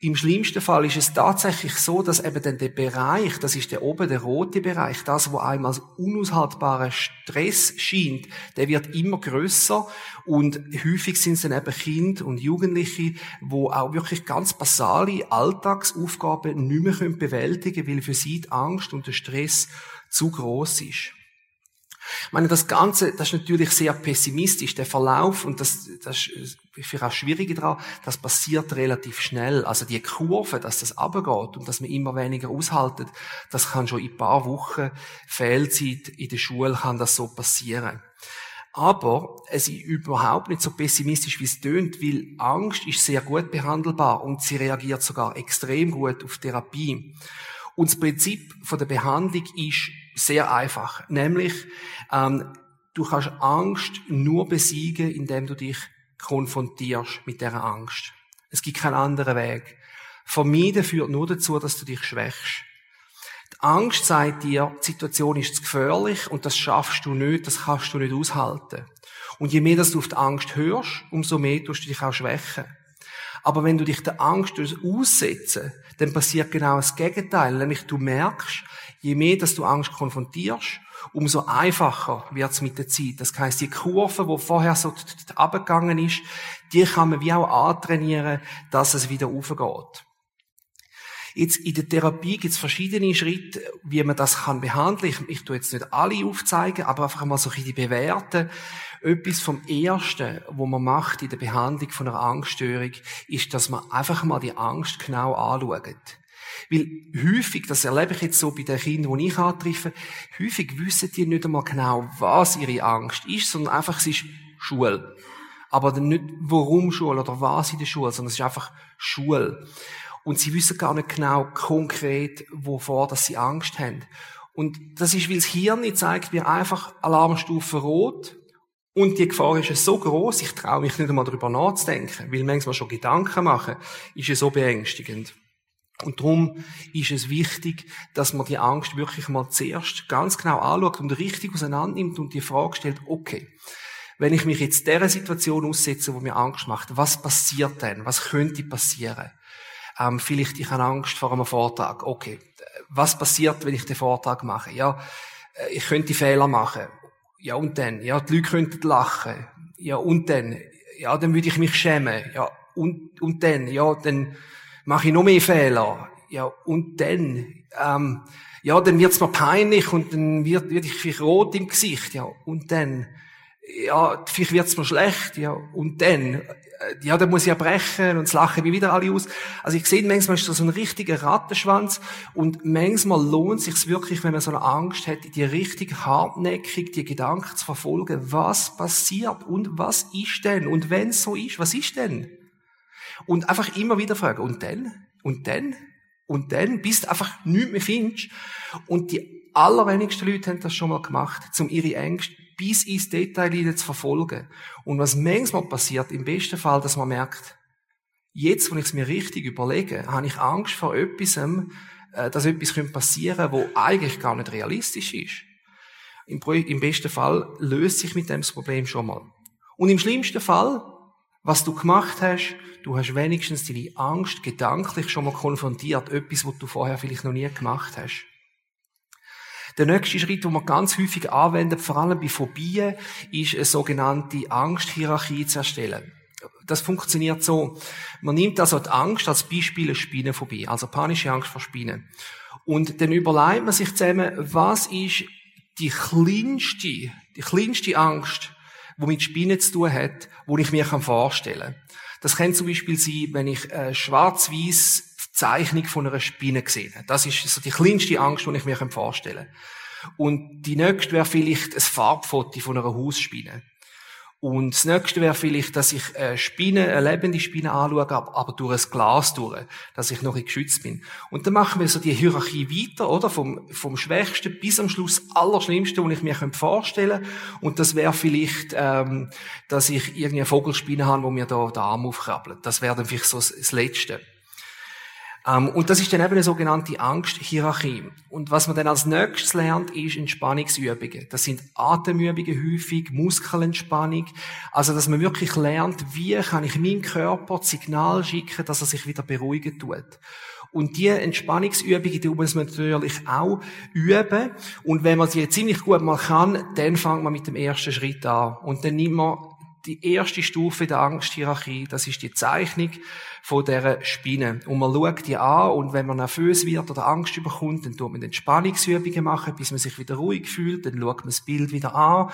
Im schlimmsten Fall ist es tatsächlich so, dass eben dann der Bereich, das ist der oben, der rote Bereich, das, wo einem als unaushaltbarer Stress scheint, der wird immer größer und häufig sind es dann eben Kinder und Jugendliche, wo auch wirklich ganz basale Alltagsaufgaben nicht mehr bewältigen können, weil für sie die Angst und der Stress zu groß ist. Ich meine, das Ganze, das ist natürlich sehr pessimistisch. Der Verlauf, und das, das ist vielleicht auch schwierig daran, das passiert relativ schnell. Also die Kurve, dass das abgeht und dass man immer weniger aushaltet, das kann schon in ein paar Wochen Fehlzeit in der Schule kann das so passieren. Aber es ist überhaupt nicht so pessimistisch, wie es tönt, weil Angst ist sehr gut behandelbar und sie reagiert sogar extrem gut auf Therapie. Und das Prinzip von der Behandlung ist sehr einfach. Nämlich, ähm, du kannst Angst nur besiegen, indem du dich konfrontierst mit der Angst. Es gibt keinen anderen Weg. Vermeiden führt nur dazu, dass du dich schwächst. Die Angst sagt dir, die Situation ist zu gefährlich und das schaffst du nicht, das kannst du nicht aushalten. Und je mehr dass du auf die Angst hörst, umso mehr tust du dich auch schwächen. Aber wenn du dich der Angst aussetzen, dann passiert genau das Gegenteil. Nämlich du merkst, je mehr dass du Angst konfrontierst, umso einfacher wird es mit der Zeit. Das heißt, die Kurve, wo vorher so abgegangen ist, die kann man wie auch antrainieren, dass es wieder aufgeht. Jetzt in der Therapie gibt es verschiedene Schritte, wie man das kann behandeln. Ich, ich tue jetzt nicht alle aufzeigen, aber einfach mal so ein bisschen bewerten. Etwas vom Ersten, wo man macht in der Behandlung von einer Angststörung, ist, dass man einfach mal die Angst genau anschaut. Weil häufig, das erlebe ich jetzt so bei den Kindern, die ich antreffe, häufig wissen die nicht einmal genau, was ihre Angst ist, sondern einfach, es ist Schule. Aber nicht, warum Schule oder was in der Schule, sondern es ist einfach Schule. Und sie wissen gar nicht genau konkret, wovor dass sie Angst haben. Und das ist, weil das Hirn zeigt mir einfach Alarmstufe rot. Und die Gefahr ist so groß, ich traue mich nicht einmal darüber nachzudenken, weil manchmal schon Gedanken machen, ist es so beängstigend. Und darum ist es wichtig, dass man die Angst wirklich mal zuerst ganz genau anschaut und richtig auseinandernimmt und die Frage stellt, okay, wenn ich mich jetzt dieser Situation aussetze, wo mir Angst macht, was passiert denn? Was könnte passieren? Ähm, vielleicht ich habe Angst vor einem Vortrag. Okay, was passiert, wenn ich den Vortrag mache? Ja, äh, ich könnte Fehler machen. Ja, und dann? Ja, die Leute könnten lachen. Ja, und dann? Ja, dann würde ich mich schämen. Ja, und, und dann? Ja, dann mache ich noch mehr Fehler. Ja, und dann? Ähm, ja, dann wird's mir peinlich und dann wird, wird ich vielleicht rot im Gesicht. Ja, und dann? Ja, vielleicht wird's mir schlecht. Ja, und dann? Ja, dann muss ich ja brechen und es lachen wie wieder alle aus. Also ich sehe, manchmal ist das so ein richtiger Rattenschwanz und manchmal lohnt es sich wirklich, wenn man so eine Angst hat, die richtig hartnäckig die Gedanken zu verfolgen, was passiert und was ist denn und wenn es so ist, was ist denn? Und einfach immer wieder fragen, und dann? Und dann? Und dann? Bis du einfach nichts mehr findest. Und die allerwenigsten Leute haben das schon mal gemacht, um ihre Ängste bis ins Detail zu verfolgen. Und was manchmal passiert, im besten Fall, dass man merkt, jetzt, wenn ich es mir richtig überlege, habe ich Angst vor etwas, äh, dass etwas passieren könnte, was eigentlich gar nicht realistisch ist. Im, Im besten Fall löst sich mit dem das Problem schon mal. Und im schlimmsten Fall, was du gemacht hast, du hast wenigstens deine Angst gedanklich schon mal konfrontiert, etwas, was du vorher vielleicht noch nie gemacht hast. Der nächste Schritt, den wir ganz häufig anwenden, vor allem bei Phobien, ist eine sogenannte Angsthierarchie zu erstellen. Das funktioniert so. Man nimmt also die Angst als Beispiel Spinnenphobie, also panische Angst vor Spinnen. Und dann überlegt man sich zusammen, was ist die kleinste, die kleinste Angst, die mit Spinnen zu tun hat, die ich mir vorstellen kann. Das kann zum Beispiel sein, wenn ich äh, schwarz-weiß Zeichnung von einer Spinne gesehen. Das ist so die kleinste Angst, die ich mir vorstellen kann. Und die nächste wäre vielleicht ein Farbfoto von einer Hausspinne. Und das nächste wäre vielleicht, dass ich eine Spinne, eine lebende Spinne anschaue, aber durch ein Glas durch, dass ich noch geschützt bin. Und dann machen wir so die Hierarchie weiter, oder? Vom, vom Schwächsten bis am Schluss Allerschlimmste, was ich mir vorstellen könnte. Und das wäre vielleicht, ähm, dass ich irgendwie eine Vogelspinne habe, wo mir da der Arm aufkrabbelt. Das wäre dann vielleicht so das Letzte. Ähm, und das ist dann eben eine sogenannte Angsthierarchie. Und was man dann als nächstes lernt, ist Entspannungsübungen. Das sind Atemübungen häufig, Muskelentspannung. Also, dass man wirklich lernt, wie kann ich meinem Körper das Signal schicken, dass er sich wieder beruhigen tut. Und die Entspannungsübungen, die muss man natürlich auch üben. Und wenn man sie ziemlich gut mal kann, dann fängt man mit dem ersten Schritt an. Und dann nimmt man die erste Stufe der Angsthierarchie, das ist die Zeichnung von dieser Spinne. Und man schaut die an und wenn man nervös wird oder Angst überkommt, dann tut man Entspannungsübungen machen, bis man sich wieder ruhig fühlt, dann schaut man das Bild wieder an,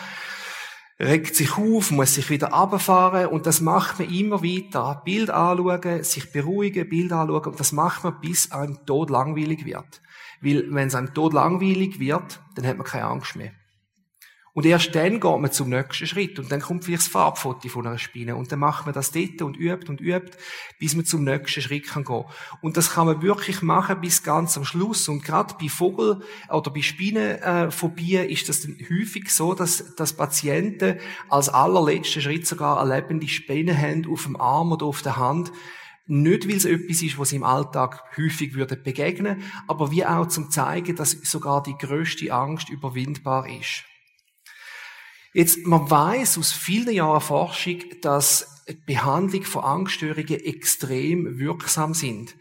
regt sich auf, muss sich wieder abfahren und das macht man immer weiter. Bild anschauen, sich beruhigen, Bild anschauen und das macht man, bis einem Tod langweilig wird. Weil wenn es einem Tod langweilig wird, dann hat man keine Angst mehr. Und erst dann geht man zum nächsten Schritt und dann kommt vielleicht das Farbfoto von einer Spinne und dann macht man das dort und übt und übt, bis man zum nächsten Schritt kann gehen. Und das kann man wirklich machen bis ganz am Schluss. Und gerade bei Vogel oder bei Spinnenphobie ist das häufig so, dass, dass Patienten als allerletzten Schritt sogar eine lebende Spinne haben auf dem Arm oder auf der Hand, nicht, weil es etwas ist, was sie im Alltag häufig würden begegnen, aber wie auch zum zeigen, dass sogar die größte Angst überwindbar ist. Jetzt, man weiß aus vielen Jahren Forschung, dass die Behandlung von Angststörungen extrem wirksam sind.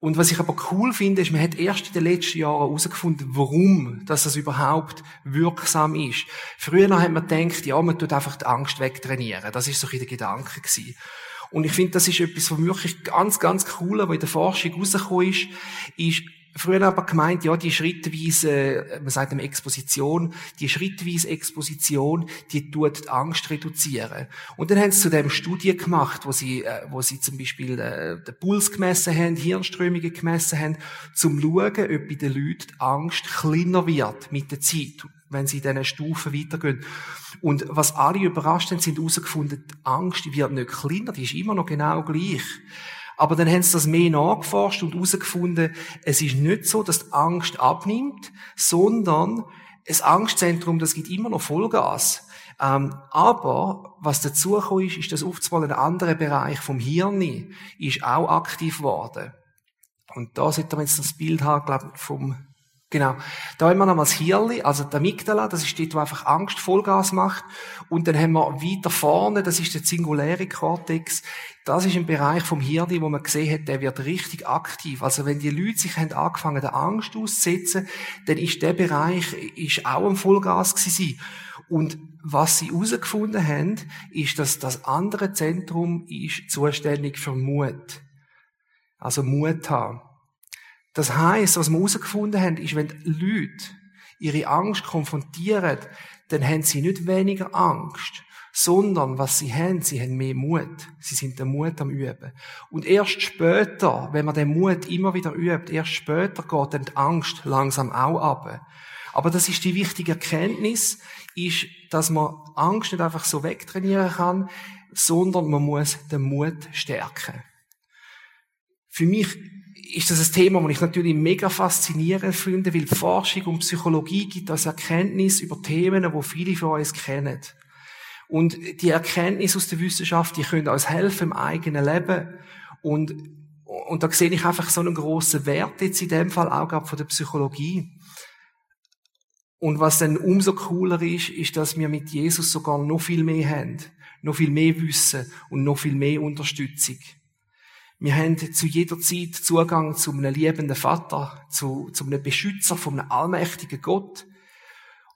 Und was ich aber cool finde, ist, man hat erst in den letzten Jahren herausgefunden, warum dass das überhaupt wirksam ist. Früher hat man gedacht, ja, man tut einfach die Angst wegtrainieren. Das ist so ein der Gedanke gewesen. Und ich finde, das ist etwas, was wirklich ganz, ganz cool, was in der Forschung rausgekommen ist, ist, früher aber gemeint, ja, die schrittweise, äh, man sagt eine Exposition, die schrittweise Exposition, die tut die Angst reduzieren. Und dann haben sie zu dem Studie gemacht, wo sie, äh, wo sie zum Beispiel äh, den Puls gemessen haben, Hirnströmungen gemessen haben, zum schauen, ob bei den Leuten die Angst kleiner wird mit der Zeit, wenn sie in diesen Stufen weitergehen. Und was alle überrascht haben, sind herausgefunden, die Angst wird nicht kleiner, die ist immer noch genau gleich. Aber dann haben sie das mehr nachgeforscht und herausgefunden, es ist nicht so, dass die Angst abnimmt, sondern das Angstzentrum, das gibt immer noch Vollgas. Ähm, aber was dazu ist, ist, dass oft ein anderer Bereich vom Hirn ist auch aktiv geworden. Und da sieht man jetzt das Bild haben, glaube ich, vom Genau. Da haben wir nochmal das Hirli, also der Amygdala, das ist dort, wo einfach Angst Vollgas macht. Und dann haben wir weiter vorne, das ist der singuläre Kortex. Das ist ein Bereich vom Hirli, wo man gesehen hat, der wird richtig aktiv. Also wenn die Leute sich haben angefangen, der Angst auszusetzen, dann ist der Bereich, ist auch ein Vollgas gewesen. Und was sie herausgefunden haben, ist, dass das andere Zentrum ist zuständig für Mut. Also Mut haben. Das heißt, was wir herausgefunden haben, ist, wenn Leute ihre Angst konfrontieren, dann haben sie nicht weniger Angst, sondern was sie haben, sie haben mehr Mut. Sie sind den Mut am Üben. Und erst später, wenn man den Mut immer wieder übt, erst später geht dann die Angst langsam auch ab. Aber das ist die wichtige Erkenntnis, ist, dass man Angst nicht einfach so wegtrainieren kann, sondern man muss den Mut stärken. Für mich ist das ein Thema, das ich natürlich mega faszinierend finde, weil Forschung und Psychologie gibt uns Erkenntnis über Themen, die viele von uns kennen. Und die Erkenntnis aus der Wissenschaft, die können uns helfen im eigenen Leben. Und, und da sehe ich einfach so einen grossen Wert jetzt in dem Fall auch von der Psychologie. Und was dann umso cooler ist, ist, dass wir mit Jesus sogar noch viel mehr haben, noch viel mehr Wissen und noch viel mehr Unterstützung. Wir haben zu jeder Zeit Zugang zu einem liebenden Vater, zu, zu einem Beschützer von einem allmächtigen Gott.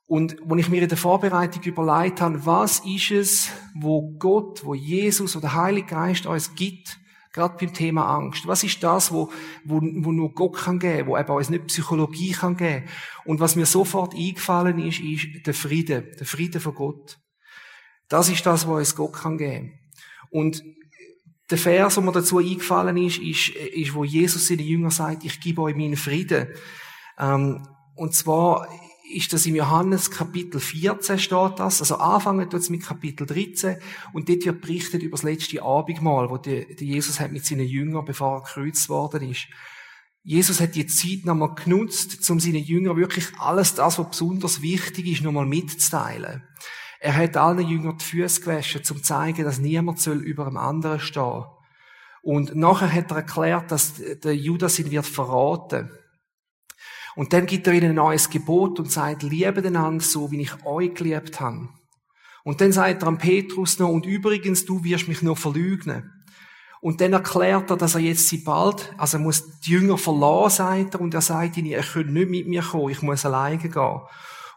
Und wenn ich mir in der Vorbereitung überlegt habe, was ist es, wo Gott, wo Jesus oder der Heilige Geist uns gibt, gerade beim Thema Angst. Was ist das, wo, wo, wo nur Gott kann geben, wo eben uns nicht Psychologie kann geben? Und was mir sofort eingefallen ist, ist der Friede, der Friede von Gott. Das ist das, was uns Gott kann geben. Und der Vers, der mir dazu eingefallen ist, ist, ist, wo Jesus seinen Jüngern sagt, ich gebe euch meinen Frieden. Ähm, und zwar ist das im Johannes Kapitel 14 steht das. Also anfangen tut es mit Kapitel 13 und dort wird berichtet über das letzte Abendmahl, wo der, Jesus hat mit seinen Jüngern, bevor er gekreuzt worden ist. Jesus hat die Zeit nochmal genutzt, um seinen Jüngern wirklich alles das, was besonders wichtig ist, nochmal mitzuteilen. Er hat allen Jüngern die Füße gewaschen, um zu zeigen, dass niemand soll über einem anderen stehen. Und nachher hat er erklärt, dass der Judas ihn wird verraten. Und dann gibt er ihnen ein neues Gebot und sagt, liebe einander so, wie ich euch geliebt habe. Und dann sagt er an Petrus noch, und übrigens, du wirst mich nur verlügnen. Und dann erklärt er, dass er jetzt sie bald, also er muss die Jünger verlassen, sagt er, und er sagt ihnen, ihr könnt nicht mit mir kommen, ich muss alleine gehen.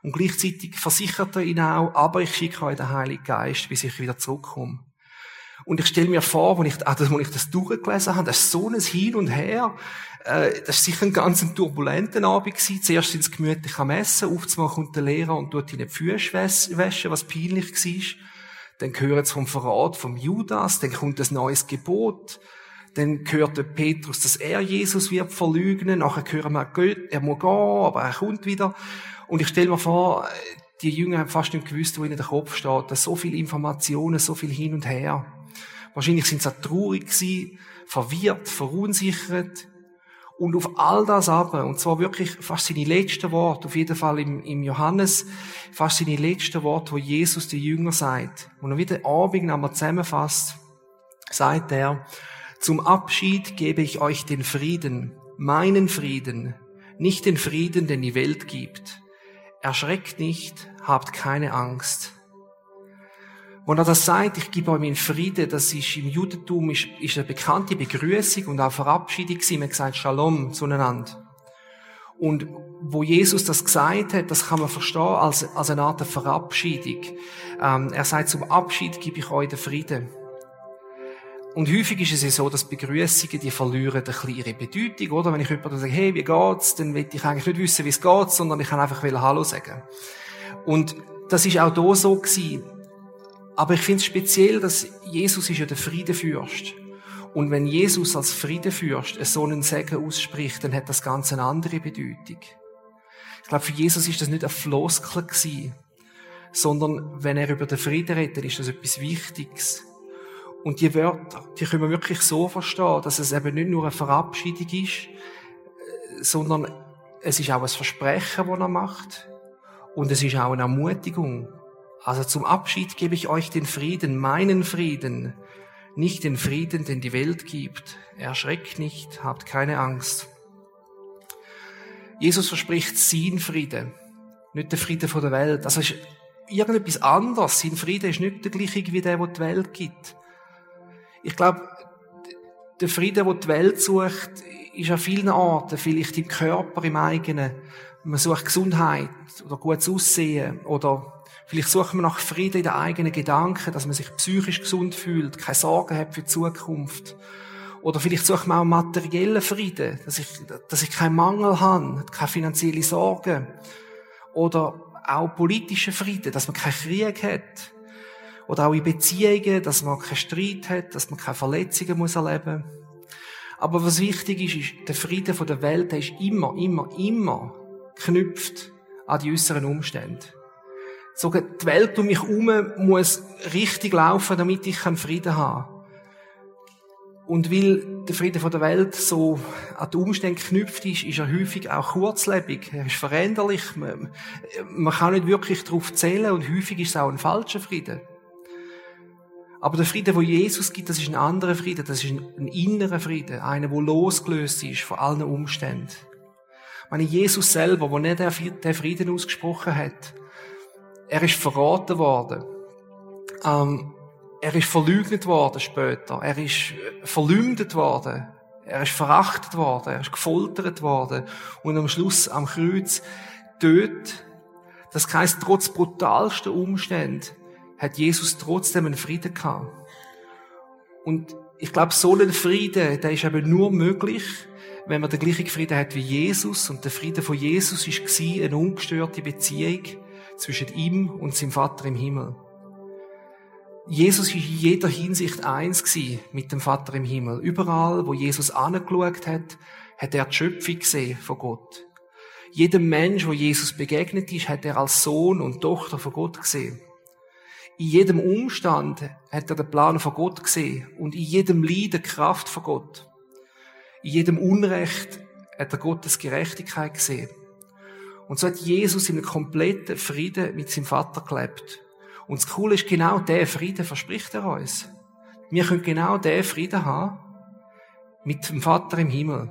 Und gleichzeitig versichert er ihnen auch, aber ich schicke euch den Heiligen Geist, bis ich wieder zurückkomme. Und ich stelle mir vor, wenn ich, also, wenn ich das durchgelesen habe, das ist so ein Hin und Her. Äh, das war sicher ein ganz turbulenter Abend gewesen. Zuerst sind sie gemütlich am Essen, aufzumal kommt der Lehrer und tut ihnen die Füße waschen, was peinlich war. Dann hören sie vom Verrat vom Judas, dann kommt ein neues Gebot. Dann hört der Petrus, dass er Jesus wird verlügnen. Nachher hören wir, er muss gehen, aber er kommt wieder. Und ich stelle mir vor, die Jünger haben fast nicht gewusst, wo ihnen der Kopf steht. So viele Informationen, so viel hin und her. Wahrscheinlich sind sie auch traurig gewesen, verwirrt, verunsichert. Und auf all das aber, und zwar wirklich fast seine letzten Worte, auf jeden Fall im, im Johannes, fast seine letzten Worte, wo Jesus die Jünger sagt, und er wieder Abend einmal zusammenfasst, sagt er, zum Abschied gebe ich euch den Frieden, meinen Frieden, nicht den Frieden, den die Welt gibt. Erschreckt nicht, habt keine Angst. Wenn er das sagt, ich gebe euch meinen Frieden, das ist im Judentum ist, ist eine bekannte Begrüßung und auch Verabschiedung gewesen. Man sagt Shalom zueinander. Und wo Jesus das gesagt hat, das kann man verstehen als, als eine Art Verabschiedung. Ähm, er sagt, zum Abschied gebe ich euch den Frieden. Und häufig ist es ja so, dass Begrüßungen, die verlieren ein bisschen ihre Bedeutung, oder? Wenn ich jemandem sage, hey, wie geht's? Dann will ich eigentlich nicht wissen, wie es geht, sondern ich kann einfach Hallo sagen. Und das ist auch da so gewesen. Aber ich finde es speziell, dass Jesus ist ja der Friedenfürst. Und wenn Jesus als Friedenfürst so einen Segen ausspricht, dann hat das ganz eine andere Bedeutung. Ich glaube, für Jesus ist das nicht ein Floskel gewesen, sondern wenn er über den Frieden redet, dann ist das etwas Wichtiges. Und die Wörter, die können wir wirklich so verstehen, dass es eben nicht nur eine Verabschiedung ist, sondern es ist auch ein Versprechen, das er macht. Und es ist auch eine Ermutigung. Also zum Abschied gebe ich euch den Frieden, meinen Frieden, nicht den Frieden, den die Welt gibt. Erschreckt nicht, habt keine Angst. Jesus verspricht sein Frieden, nicht der Frieden der Welt. Also ist irgendetwas anderes. Sein Frieden ist nicht der gleiche wie der, der die Welt gibt. Ich glaube, der Frieden, den die Welt sucht, ist an vielen Orten, vielleicht im Körper, im eigenen. Man sucht Gesundheit oder gutes Aussehen oder Vielleicht suchen wir nach Frieden in den eigenen Gedanken, dass man sich psychisch gesund fühlt, keine Sorgen hat für die Zukunft. Oder vielleicht suchen wir auch materiellen Frieden, dass ich, dass ich keinen Mangel habe, keine finanzielle Sorgen. Oder auch politischen Frieden, dass man keinen Krieg hat. Oder auch in Beziehungen, dass man keinen Streit hat, dass man keine Verletzungen muss erleben Aber was wichtig ist, ist, der Frieden der Welt, der ist immer, immer, immer knüpft an die äußeren Umstände so die Welt um mich herum muss richtig laufen, damit ich Frieden habe. Und weil der Frieden der Welt so an die Umstände geknüpft ist, ist er häufig auch kurzlebig. Er ist veränderlich. Man, man kann nicht wirklich darauf zählen und häufig ist es auch ein falscher Frieden. Aber der Frieden, wo Jesus gibt, das ist ein anderer Frieden. Das ist ein, innerer Frieden. Einer, der losgelöst ist von allen Umständen. Ich meine, Jesus selber, wo nicht der Frieden ausgesprochen hat, er ist verraten worden. Ähm, er ist verleugnet worden später. Er ist äh, verleumdet worden. Er ist verachtet worden. Er ist gefoltert worden. Und am Schluss am Kreuz dort, das heißt, trotz brutalster Umstände hat Jesus trotzdem einen Frieden gehabt. Und ich glaube, so ein Frieden, der ist eben nur möglich, wenn man den gleichen Frieden hat wie Jesus. Und der Frieden von Jesus war eine ungestörte Beziehung zwischen ihm und seinem Vater im Himmel. Jesus war in jeder Hinsicht eins mit dem Vater im Himmel. Überall, wo Jesus angeschaut hat, hat er die Schöpfung gesehen von Gott. Jedem Mensch, wo Jesus begegnet ist, hat er als Sohn und Tochter von Gott gesehen. In jedem Umstand hat er den Plan von Gott gesehen und in jedem Leiden Kraft von Gott. In jedem Unrecht hat er Gottes Gerechtigkeit gesehen. Und so hat Jesus in einem kompletten Frieden mit seinem Vater gelebt. Und das Coole ist, genau der Frieden verspricht er uns. Wir können genau den Frieden haben mit dem Vater im Himmel.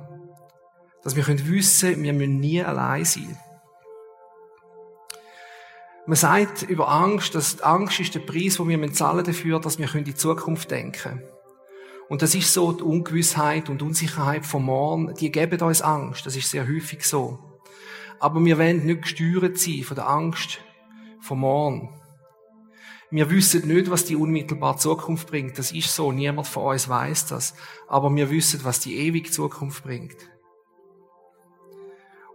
Dass wir können wissen, wir müssen nie allein sein. Man sagt über Angst, dass Angst ist der Preis, den wir zahlen dafür, dass wir in die Zukunft denken können. Und das ist so, die Ungewissheit und Unsicherheit vom Morgen, die geben uns Angst. Das ist sehr häufig so. Aber wir wollen nicht gesteuert sein von der Angst vom Morgen. Wir wissen nicht, was die unmittelbare Zukunft bringt. Das ist so. Niemand von uns weiß das. Aber wir wissen, was die ewige Zukunft bringt.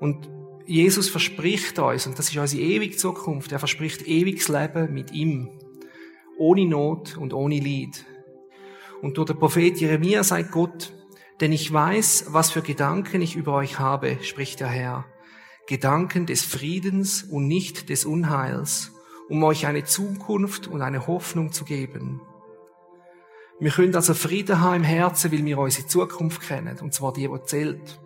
Und Jesus verspricht uns, und das ist unsere ewige Zukunft, er verspricht ewiges Leben mit ihm. Ohne Not und ohne Leid. Und durch den Prophet Jeremia sagt Gott, denn ich weiß, was für Gedanken ich über euch habe, spricht der Herr. Gedanken des Friedens und nicht des Unheils, um euch eine Zukunft und eine Hoffnung zu geben. Wir können also Frieden haben im Herzen, weil wir unsere Zukunft kennen, und zwar die, die zählt.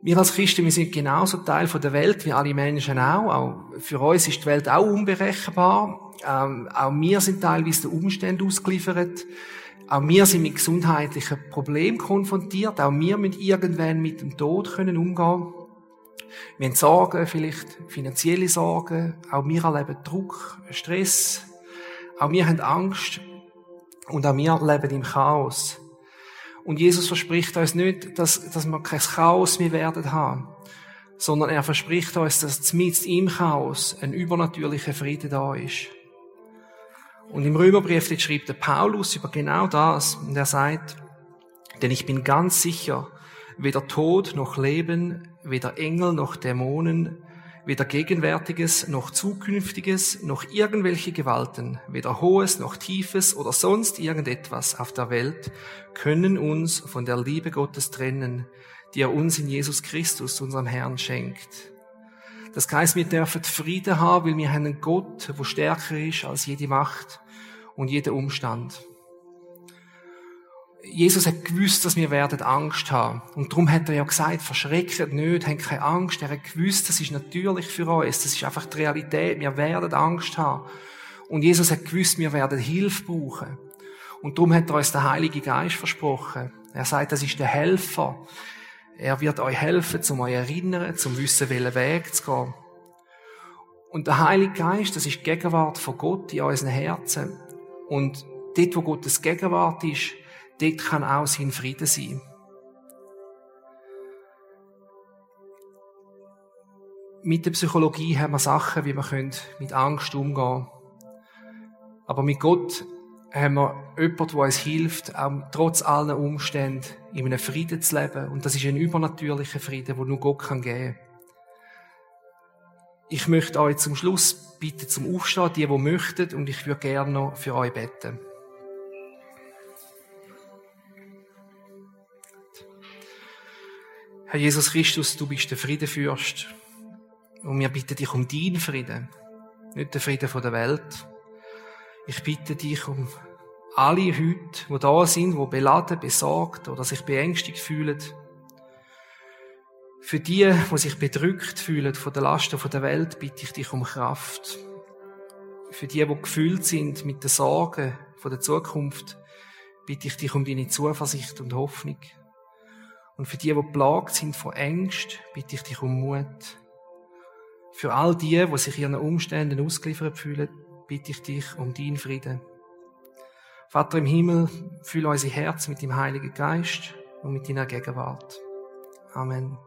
Wir als Christen, wir sind genauso Teil von der Welt wie alle Menschen auch. auch für uns ist die Welt auch unberechenbar. Ähm, auch wir sind teilweise den Umständen ausgeliefert. Auch wir sind mit gesundheitlichen Problemen konfrontiert. Auch wir müssen irgendwann mit dem Tod können umgehen. Wir haben Sorgen, vielleicht finanzielle Sorgen. Auch wir erleben Druck, Stress. Auch wir haben Angst. Und auch wir leben im Chaos. Und Jesus verspricht uns nicht, dass, dass wir kein Chaos mehr werden haben, sondern er verspricht uns, dass mit im Chaos ein übernatürlicher Friede da ist. Und im Römerbrief schreibt der Paulus über genau das und er sagt, denn ich bin ganz sicher, weder Tod noch Leben, weder Engel noch Dämonen, weder Gegenwärtiges noch Zukünftiges noch irgendwelche Gewalten, weder Hohes noch Tiefes oder sonst irgendetwas auf der Welt können uns von der Liebe Gottes trennen, die er uns in Jesus Christus, unserem Herrn, schenkt. Das heißt, wir dürfen Frieden haben, weil wir einen Gott, der stärker ist als jede Macht und jeder Umstand. Jesus hat gewusst, dass wir werden Angst haben. Und darum hat er ja gesagt, verschreckt nicht, habt keine Angst. Er hat gewusst, das ist natürlich für uns. Das ist einfach die Realität. Wir werden Angst haben. Und Jesus hat gewusst, wir werden Hilfe brauchen. Und darum hat er uns der Heilige Geist versprochen. Er sagt, das ist der Helfer. Er wird euch helfen, zum euch erinnern, zum wissen, welchen Weg zu gehen. Und der Heilige Geist, das ist die Gegenwart von Gott in unseren Herzen. Und dort, wo Gottes Gegenwart ist, dort kann auch sein Frieden sein. Mit der Psychologie haben wir Sachen, wie wir mit Angst umgehen können. Aber mit Gott haben wir jemanden, der uns hilft, auch trotz allen Umständen in einem Frieden zu leben. Und das ist ein übernatürlicher Frieden, den nur Gott kann geben kann. Ich möchte euch zum Schluss bitten zum Aufstehen, die, die möchten, und ich würde gerne noch für euch beten. Herr Jesus Christus, du bist der Friedenfürst. Und wir bitten dich um deinen Frieden, nicht den Frieden der Welt. Ich bitte dich um alle heute, die da sind, die beladen, besorgt oder sich beängstigt fühlen. Für die, die sich bedrückt fühlen von der Lasten der Welt, bitte ich dich um Kraft. Für die, die gefüllt sind mit den Sorgen der Zukunft, bitte ich dich um deine Zuversicht und Hoffnung. Und für die, die plagt sind von Ängst, bitte ich dich um Mut. Für all die, die sich ihren Umständen ausgeliefert fühlen, bitte ich dich um deinen Frieden. Vater im Himmel, fülle unser Herz mit dem Heiligen Geist und mit deiner Gegenwart. Amen.